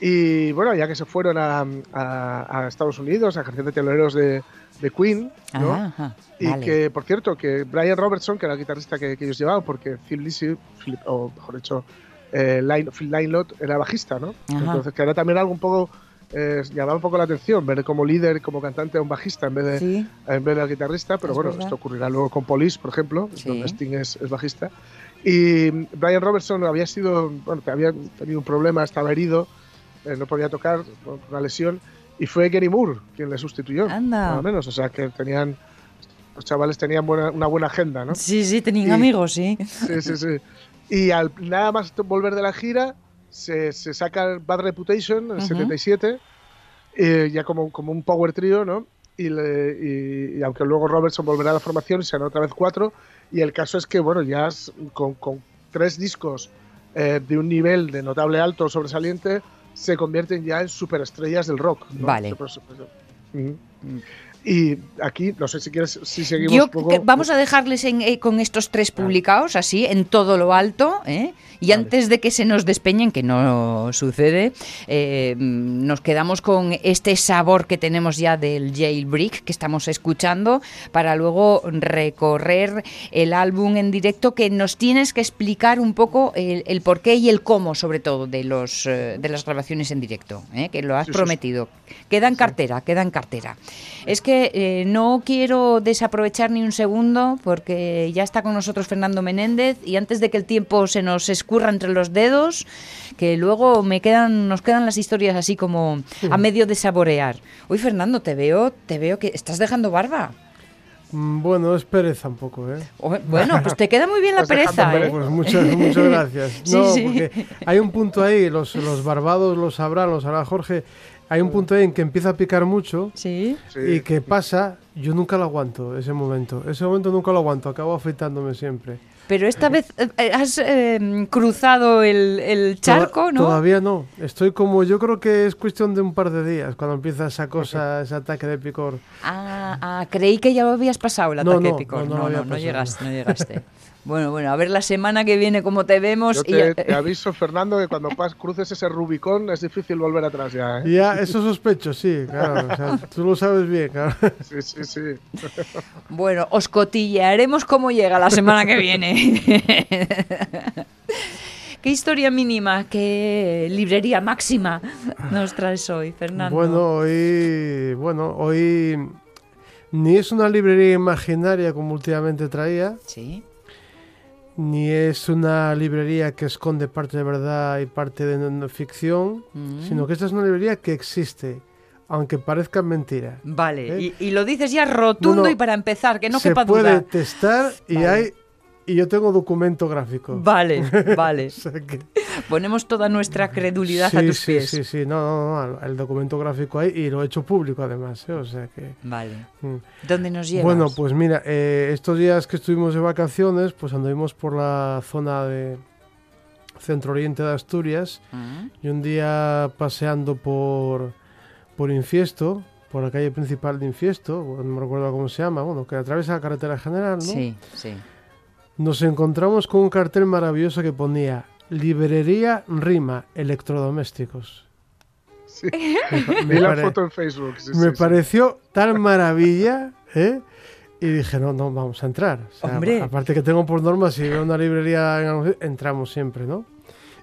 Y bueno, ya que se fueron a, a- a Estados Unidos a ejercer de teloneros de, de Queen, ¿no? Ajá, Y vale. que, por cierto, que Brian Robertson, que era el guitarrista que, que ellos llevaban, porque Phil Philip- o mejor dicho, eh, Lyle- Phil Lynott era bajista, ¿no? Ajá. Entonces, que era también algo un poco, eh, llamaba un poco la atención, ver como líder, como cantante a un bajista en vez de, Sí. en vez del guitarrista, pero Es bueno, verdad. esto ocurrirá luego con Police, por ejemplo, Sí. donde Sting es, es bajista. Y Brian Robertson había sido, bueno, había tenido un problema, estaba herido, eh, no podía tocar por una lesión, y fue Gary Moore quien le sustituyó, Anda. nada menos. O sea, que tenían, los chavales tenían buena- una buena agenda, ¿no? Sí, sí, tenían Y- amigos, sí. Sí, sí, sí. Y al nada más volver de la gira, se, se saca Bad Reputation en el Ujú. 77, eh, ya como, como un power trio, ¿no? Y, le- y- y aunque luego Robertson volverá a la formación, serán otra vez cuatro. Y el caso es que, bueno, ya es- con, con tres discos eh, de un nivel de notable alto sobresaliente, se convierten ya en superestrellas del rock. ¿no? Vale. Ujú. Y aquí, no sé si quieres, si seguimos Yo un poco- vamos a dejarles en- eh, con estos tres publicados, así, en todo lo alto, ¿eh? Y Vale. antes de que se nos despeñen, que no sucede, eh, nos quedamos con este sabor que tenemos ya del jailbreak que estamos escuchando, para luego recorrer el álbum en directo, que nos tienes que explicar un poco el, el porqué y el cómo, sobre todo, de, los, eh, de las grabaciones en directo, ¿eh? que lo has Sí, sí, sí. prometido. Queda en cartera, queda en cartera. Es que eh, no quiero desaprovechar ni un segundo porque ya está con nosotros Fernando Menéndez y antes de que el tiempo se nos escurra entre los dedos, que luego me quedan, nos quedan las historias así como a medio de saborear. Uy, Fernando, te veo, te veo que estás dejando barba. Mm, Bueno, es pereza un poco, ¿eh? Bueno, pues te queda muy bien la pereza, ¿eh? pereza. Pues muchas, muchas gracias. [laughs] Sí, No, sí. porque hay un punto ahí, los, los barbados lo sabrán, lo sabrá Jorge. Hay un punto ahí en que empieza a picar mucho Sí. Sí. y que pasa, yo nunca lo aguanto, ese momento. Ese momento nunca lo aguanto, acabo afeitándome siempre. Pero esta vez eh, eh, has eh, cruzado el, el charco, Toda- ¿no? Todavía no. Estoy como, yo creo que es cuestión de un par de días cuando empieza esa cosa, ese ataque de picor. Ah, ah, creí que ya lo habías pasado el No, ataque no, picor. no, no No, llegaste, no llegaste. [laughs] Bueno, bueno, a ver la semana que viene cómo te vemos. Yo y- te, te aviso, Fernando, que cuando pas, cruces ese Rubicón es difícil volver atrás ya. ¿eh? Ya, eso sospecho, sí, claro. o sea, tú lo sabes bien, claro. Sí, sí, sí. Bueno, os cotillearemos cómo llega la semana que viene. ¿Qué historia mínima, qué librería máxima nos traes hoy, Fernando? Bueno, hoy, bueno, hoy ni es una librería imaginaria como últimamente traía, Sí. Ni es una librería que esconde parte de verdad y parte de ficción, Mm. sino que esta es una librería que existe, aunque parezca mentira. Vale, ¿Eh? y, y lo dices ya rotundo No, no. y para empezar, que no Se quepa puede duda. testar y Vale. hay y yo tengo documento gráfico. Vale, [laughs] vale. O sea que- Ponemos toda nuestra credulidad sí, a tus sí, pies. sí, sí, no, no, no, el documento gráfico hay y lo he hecho público además, ¿eh? o sea que... Vale. mm. ¿Dónde nos llevas? Bueno, pues mira, eh, estos días que estuvimos de vacaciones, pues anduvimos por la zona de centro oriente de Asturias Mm, y un día paseando por, por Infiesto, por la calle principal de Infiesto, no me recuerdo cómo se llama, bueno, que atraviesa la carretera general, ¿no? Sí, sí. Nos encontramos con un cartel maravilloso que ponía Librería Rima, electrodomésticos. sí. [laughs] Vi la pare- foto en Facebook. sí, me sí, sí. pareció tan [laughs] maravilla, ¿eh? Y dije, no, no, vamos a entrar. O sea, Hombre. Aparte que tengo por norma, si veo una librería, entramos siempre, ¿no?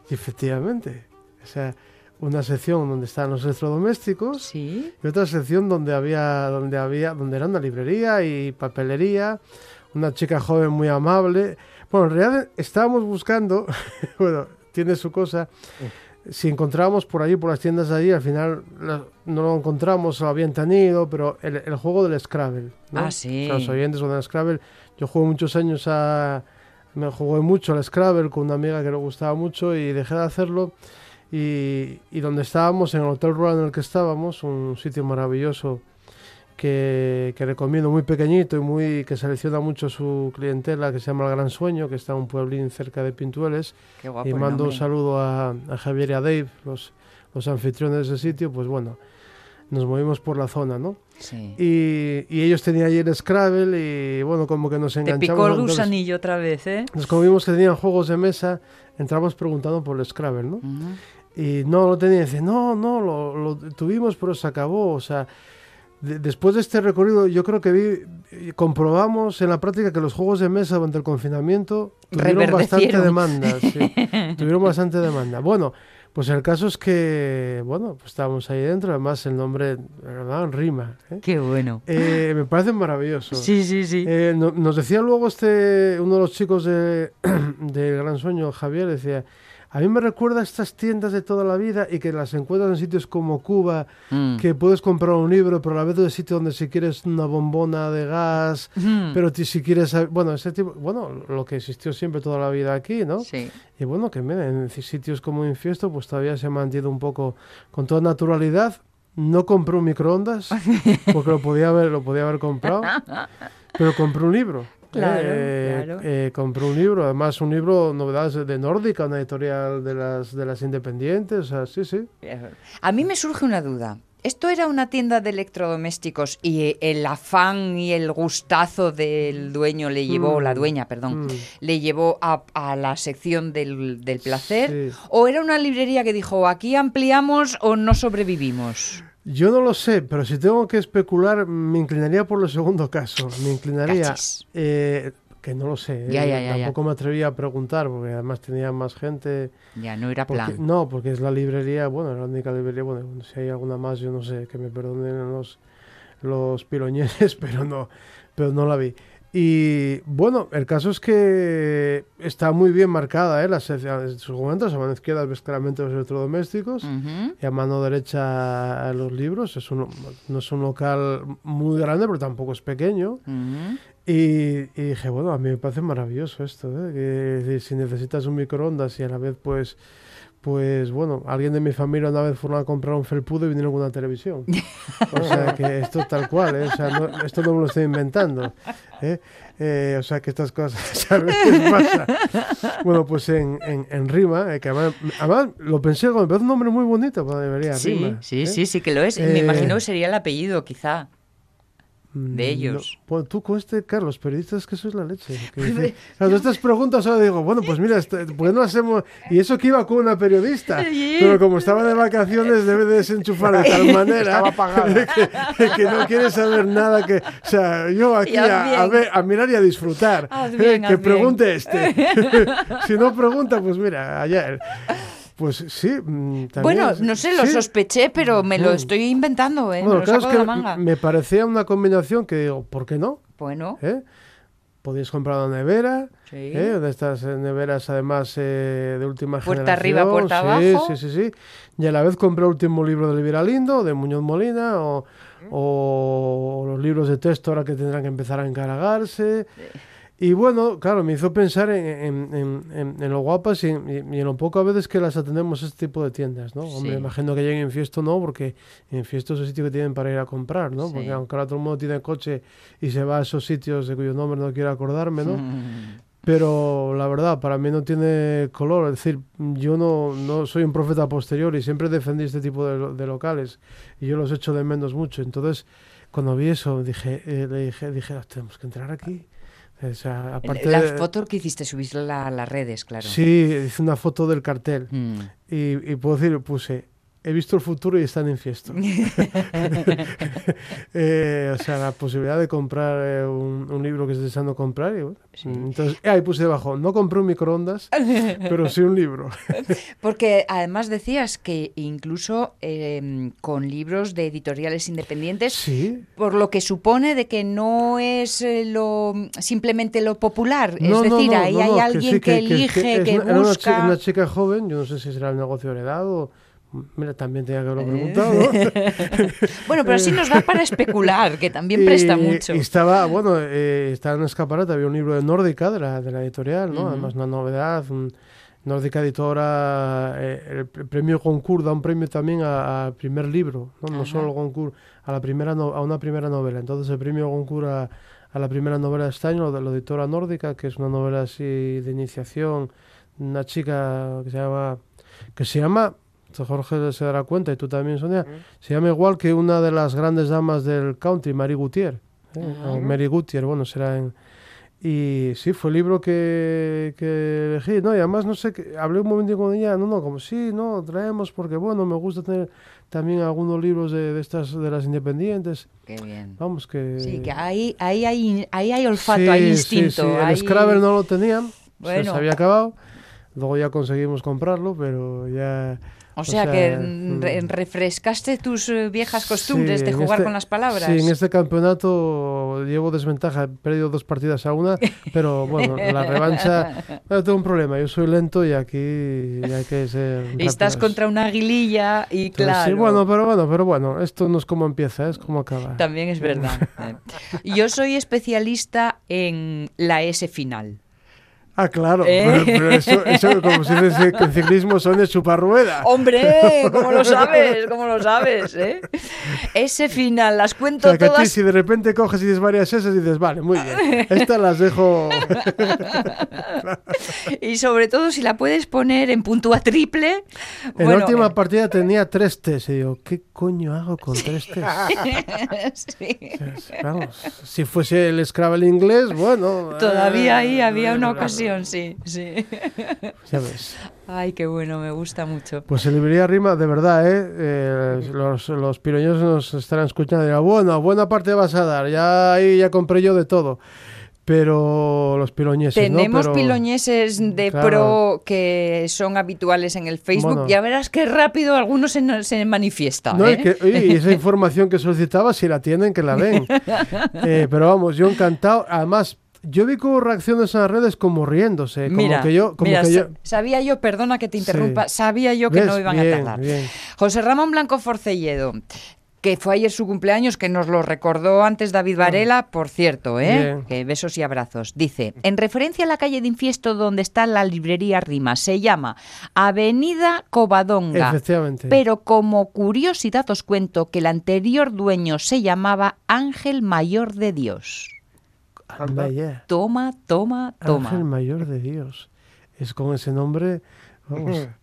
Y efectivamente, o sea, una sección donde están los electrodomésticos Sí. y otra sección donde había, donde había, donde era una librería y papelería, una chica joven muy amable. Bueno, en realidad estábamos buscando, [laughs] bueno, tiene su cosa. Si encontrábamos por allí, por las tiendas de allí, al final la- no lo encontramos, lo habían tenido, pero el, el juego del Scrabble. ¿no? Ah, sí. O sea, los oyentes con el Scrabble. Yo jugué muchos años a. Me jugué mucho al Scrabble con una amiga que le gustaba mucho y dejé de hacerlo. Y, y donde estábamos, en el Hotel Rural en el que estábamos, un sitio maravilloso que, que recomiendo, muy pequeñito y muy que selecciona mucho su clientela, que se llama El Gran Sueño, que está en un pueblín cerca de Pintueles. Qué guapo. y mando un saludo a, a Javier y a Dave, los, los anfitriones de ese sitio. Pues bueno, nos movimos por la zona, ¿no? Sí. Y, y ellos tenían allí el Scrabble y bueno, como que nos Te enganchamos. picó el gusanillo otra vez, ¿eh? Entonces, como vimos que tenían juegos de mesa, entramos preguntando por el Scrabble, ¿no? Ujú. Y no lo tenía. Dice, no, no, lo, lo tuvimos, pero se acabó. O sea, de- después de este recorrido, yo creo que vi, comprobamos en la práctica que los juegos de mesa durante el confinamiento tuvieron bastante demanda. [laughs] sí. tuvieron bastante demanda. Bueno, pues el caso es que, bueno, pues estábamos ahí dentro. Además, el nombre, ¿verdad? Rima. ¿eh? Qué bueno. Eh, me parece maravilloso. Sí, sí, sí. Eh, no- nos decía luego este uno de los chicos de, [clears throat] de Gran Sueño, Javier, decía, a mí me recuerda a estas tiendas de toda la vida y que las encuentras en sitios como Cuba, Mm. que puedes comprar un libro, pero a la vez de sitio donde si quieres una bombona de gas, Mm. pero si quieres, bueno, ese tipo, bueno, lo que existió siempre toda la vida aquí, ¿no? Sí. Y bueno, que en sitios como Infiesto, pues todavía se ha mantenido un poco con toda naturalidad. No compré un microondas, [laughs] porque lo podía haber, lo podía haber comprado, pero compré un libro. Claro, Eh, claro. eh, compré un libro, además un libro, novedades de Nórdica, una editorial de las, de las independientes, o sea, sí, sí. A mí me surge una duda. ¿Esto era una tienda de electrodomésticos y el afán y el gustazo del dueño le llevó, Mm. la dueña, perdón, Mm. le llevó a, a la sección del, del placer? Sí. ¿O era una librería que dijo, aquí ampliamos o no sobrevivimos? Yo no lo sé, pero si tengo que especular, me inclinaría por el segundo caso. Me inclinaría, eh, que no lo sé, Ya, eh, ya, ya, ya. tampoco me atreví a preguntar, porque además tenía más gente. Ya no era Porque- plan. no, porque es la librería, bueno, la única librería, bueno, si hay alguna más, yo no sé, que me perdonen los, los piloñeses, [laughs] pero no, pero no la vi. Y bueno, el caso es que está muy bien marcada, ¿eh? Las, en sus momentos, a mano izquierda ves claramente los electrodomésticos y a mano derecha a los libros. Es un, no es un local muy grande, pero tampoco es pequeño. Y, y dije, bueno, a mí me parece maravilloso esto, ¿eh? que si necesitas un microondas y a la vez, pues, pues bueno, alguien de mi familia una vez fueron a comprar un felpudo y vinieron con una televisión. O sea, [laughs] que esto tal cual, ¿eh? o sea, no- esto no me lo estoy inventando. ¿eh? Eh, o sea, que estas cosas a veces pasan. Bueno, pues en, en, en Rima, eh, que además, además lo pensé, me parece un nombre muy bonito para debería Sí, Rima. sí, sí, sí que lo es. Me imagino que sería el apellido, quizá. Mm, de no. ellos. Bueno, tú con este, Carlos, los periodistas que sois la leche. [laughs] que dice- Cuando estas preguntas ahora digo, bueno, pues mira, este, ¿por qué no hacemos? Y eso que iba con una periodista, [laughs] pero como estaba de vacaciones debe de desenchufar de tal [laughs] manera que, que no quiere saber nada que, o sea, yo aquí a, a bien. ver, a mirar y a disfrutar. Eh, bien, que haz pregunte este. si no pregunta, pues mira, ayer. Pues sí. mm, también Bueno, no sé, lo sí. sospeché, pero me lo Mm. estoy inventando, ¿eh? Bueno, me lo saco de la manga. me parecía una combinación que digo, ¿por qué no? Bueno, ¿Eh? Podéis comprar una nevera, Sí. ¿eh? de estas eh, neveras además eh, de última Puerta generación. arriba, puerta sí, abajo. Sí, sí, sí. Y a la vez compré el último libro de Elvira Lindo, de Muñoz Molina, o, o los libros de texto ahora que tendrán que empezar a encargarse. Y bueno, claro, me hizo pensar en, en- en- en- en lo guapas y, en- y en lo poco a veces que las atendemos este tipo de tiendas, ¿no? Hombre, Sí. imagino que lleguen en Fiesto no, porque en Fiesto es el sitio que tienen para ir a comprar, ¿no? Sí. Porque aunque ahora todo el mundo tiene coche y se va a esos sitios de cuyo nombre no quiero acordarme, ¿no? Mm. [laughs] Pero la verdad, para mí no tiene color. Es decir, yo no, no soy un profeta posterior y siempre defendí este tipo de, lo- de locales y yo los echo de menos mucho. Entonces, cuando vi eso, dije, eh, le dije, dije, "Ah, tenemos que entrar aquí. O sea, aparte la de- foto que hiciste, subirla a las redes, claro. Sí, hice una foto del cartel Mm. y, y puedo decir, puse, he visto el futuro y están en fiesta. [laughs] [laughs] Eh, o sea, la posibilidad de comprar eh, un, un libro que estés deseando comprar. Y, bueno, Entonces, ahí puse debajo, no compré un microondas, [laughs] pero sí un libro. Porque además decías que incluso eh, con libros de editoriales independientes, Sí. por lo que supone de que no es eh, lo simplemente lo popular, No, es decir, no, ahí no, hay no, alguien sí, que, es elige, es que era una busca. chica, una chica joven, yo no sé si será el negocio heredado. Mira, también tenía que Eh. haberlo preguntado. ¿no? [laughs] Bueno, pero sí nos da para especular, que también presta mucho. Y estaba, bueno, eh, estaba en un escaparate, había un libro de Nórdica, de la, de la editorial, ¿no? Además, una novedad. un- Nórdica Editora, eh, el pr- premio Goncourt da un premio también a- al primer libro, no, no solo Goncourt, a, la primera no- a una primera novela. Entonces, el premio Goncourt a, a la primera novela de este año, de la editora Nórdica, que es una novela así de iniciación, una chica que se llama, que se llama, Jorge se dará cuenta, y tú también, Sonia, se llama igual que una de las grandes damas del country, Mary Gutier. ¿eh? O Mary Gutier, bueno, será en... Y sí, fue el libro que, que elegí, ¿no? Y además, no sé, que hablé un momento con ella, no, no, como sí, no, traemos, porque bueno, me gusta tener también algunos libros de, de estas, de las independientes. Qué bien. Vamos, que... Sí, que ahí, ahí, hay, ahí hay olfato, Sí, hay sí, instinto. sí. El hay- Scrabble no lo tenían, Bueno. se había acabado. Luego ya conseguimos comprarlo, pero ya... O sea, que mm, re- refrescaste tus eh, viejas Sí, costumbres de en jugar este- con las palabras. Sí, en este campeonato llevo desventaja, he perdido dos partidas a una, pero bueno, la revancha, [laughs] bueno, tengo un problema, yo soy lento y aquí hay que ser Estás rápidos. contra una aguililla y Entonces, claro. Sí, bueno, pero bueno, pero bueno, esto no es como empieza, es como acaba. También es verdad. [laughs] Yo soy especialista en la S final. Ah, claro, ¿Eh? pero, pero eso, eso, como se dice que en ciclismo son de chuparrueda. ¡Hombre! ¿Cómo lo [laughs] sabes? ¿Cómo lo sabes? eh? S final, las O cuento sea, que a ti todas. si de repente coges y dices varias esas, dices, vale, muy bien, [laughs] estas las dejo... Y sobre todo si la puedes poner en puntúa triple. En bueno, la última eh, partida tenía tres T's y digo, ¿qué coño hago con tres T's? [laughs] sí. Vamos, si fuese el Scrabble inglés, bueno... Todavía ahí eh, había una eh, ocasión, sí, sí. [laughs] Ya ves. Ay, qué bueno, me gusta mucho. Pues en librería rima, de verdad, ¿eh? Eh, los, los piroñeros nos estarán escuchando y dirán, bueno, buena parte vas a dar, ya ahí ya compré yo de todo. Pero los piloñeses, ¿no? Tenemos Pero- piloñeses de Claro. pro que son habituales en el Facebook. Bueno. Ya verás qué rápido algunos se, se manifiesta. No, y, ¿eh? que, y esa [laughs] información que solicitaba, si la tienen, que la den. [laughs] Eh, pero vamos, yo encantado. Además, yo vi como reacciones en las redes como riéndose. Como Mira, que yo, como mira, que yo... sa- sabía yo, perdona que te Sí. interrumpa, sabía yo que ¿Ves? no iban Bien, a tardar. bien. José Ramón Blanco Forcelledo, que fue ayer su cumpleaños, que nos lo recordó antes David Varela, por cierto, ¿eh? Bien. Que besos y abrazos. Dice, en referencia a la calle de Infiesto donde está la librería Rima, se llama Avenida Covadonga. Efectivamente. Pero como curiosidad os cuento que el anterior dueño se llamaba Ángel Mayor de Dios. Anda ya. Toma, toma, toma. Ángel Mayor de Dios. Es con ese nombre, vamos. [laughs]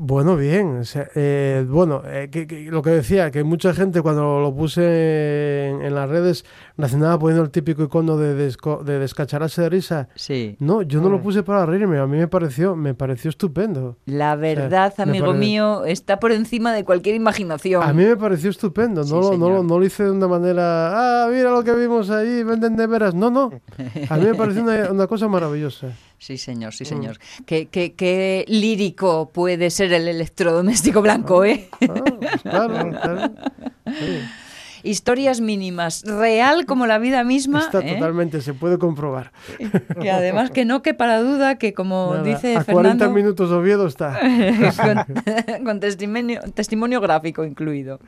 Bueno, bien. o sea, eh, bueno, eh, que- que lo que decía, que mucha gente cuando lo puse en, en las redes nacional poniendo el típico icono de, desco- de descachararse de risa. Sí. No, yo no lo puse para reírme. A mí me pareció, me pareció estupendo. La verdad, amigo mío, está por encima de cualquier imaginación. A mí me pareció estupendo. Sí, No, lo- no, lo- no lo hice de una manera. Ah, mira lo que vimos ahí, venden de veras. No, no. [laughs] A mí me pareció una, una cosa maravillosa. Sí, señor, Mm. sí, señor. Qué, qué- qué lírico puede ser el electrodoméstico blanco, ¿eh? Ah, claro, claro. Sí, Historias mínimas, real como la vida misma. está ¿eh? totalmente, se puede comprobar. [laughs] Que además que no quepa la duda que como Nada, dice a 40 Fernando, minutos Oviedo está. [laughs] con, [laughs] con testimonio, testimonio gráfico incluido.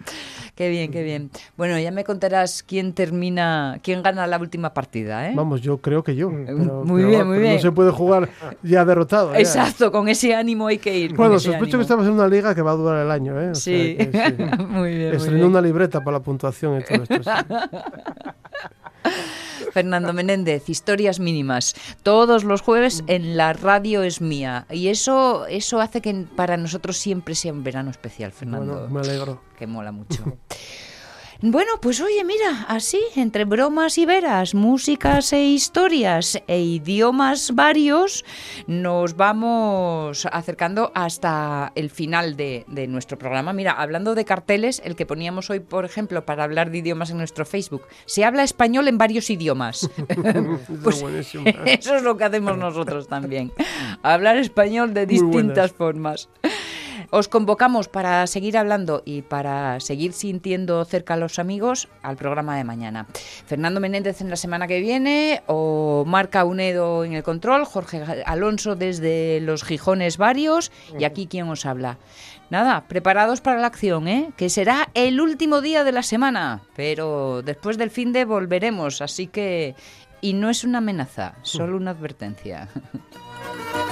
Qué bien, qué bien. Bueno, ya me contarás quién termina, quién gana la última partida, ¿eh? Vamos, yo creo que yo. pero- Muy pero bien, muy bien. No se puede jugar ya derrotado. ya. Exacto, con ese ánimo hay que ir. Bueno, sospecho ánimo. que estamos en una liga que va a durar el año, ¿eh? O sea Sí, que sí. muy bien. Estrenó una libreta para la puntuación y todo esto. sí. Fernando Menéndez, historias mínimas. Todos los jueves en la radio es mía. Y eso, eso hace que para nosotros siempre sea un verano especial, Fernando. Bueno, me alegro. que mola mucho. [laughs] Bueno, pues oye, mira, así, entre bromas y veras, músicas e historias e idiomas varios, nos vamos acercando hasta el final de, de nuestro programa. Mira, hablando de carteles, el que poníamos hoy, por ejemplo, para hablar de idiomas en nuestro Facebook, se habla español en varios idiomas. [laughs] [laughs] Eso Pues es buenísimo. Eso es lo que hacemos nosotros también. Hablar español de distintas formas. Os convocamos para seguir hablando y para seguir sintiendo cerca a los amigos al programa de mañana. Fernando Menéndez en la semana que viene o Marca Unedo en el control, Jorge Alonso desde los Gijones varios y aquí quien os habla. Nada, preparados para la acción, ¿eh? que será el último día de la semana, pero después del fin de volveremos, así que... Y no es una amenaza, solo una advertencia. [laughs]